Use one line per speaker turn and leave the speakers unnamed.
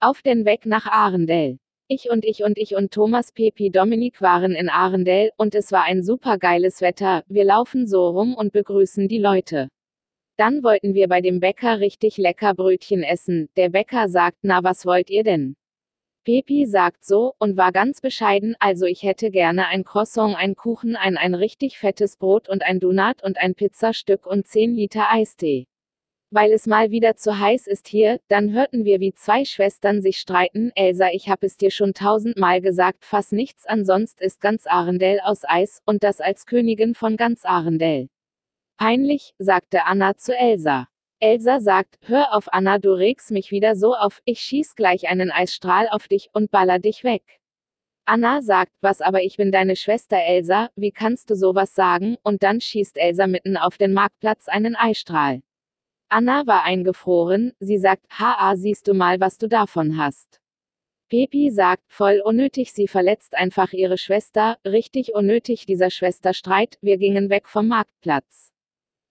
Auf den Weg nach Arendell. Ich und ich und ich und Thomas Pepi Dominik waren in Arendell, und es war ein supergeiles Wetter, wir laufen so rum und begrüßen die Leute. Dann wollten wir bei dem Bäcker richtig lecker Brötchen essen, der Bäcker sagt, na was wollt ihr denn? Pepi sagt so, und war ganz bescheiden, also ich hätte gerne ein Croissant, ein Kuchen, ein ein richtig fettes Brot und ein Donut und ein Pizzastück und 10 Liter Eistee. Weil es mal wieder zu heiß ist hier, dann hörten wir wie zwei Schwestern sich streiten, Elsa ich hab es dir schon tausendmal gesagt, fass nichts an sonst ist ganz Arendell aus Eis, und das als Königin von ganz Arendell. Peinlich, sagte Anna zu Elsa. Elsa sagt, hör auf Anna, du regst mich wieder so auf, ich schieß gleich einen Eisstrahl auf dich und baller dich weg. Anna sagt, was aber ich bin deine Schwester Elsa, wie kannst du sowas sagen, und dann schießt Elsa mitten auf den Marktplatz einen Eisstrahl. Anna war eingefroren, sie sagt, ha, siehst du mal, was du davon hast. Pepi sagt, voll unnötig, sie verletzt einfach ihre Schwester, richtig unnötig dieser Schwesterstreit, wir gingen weg vom Marktplatz.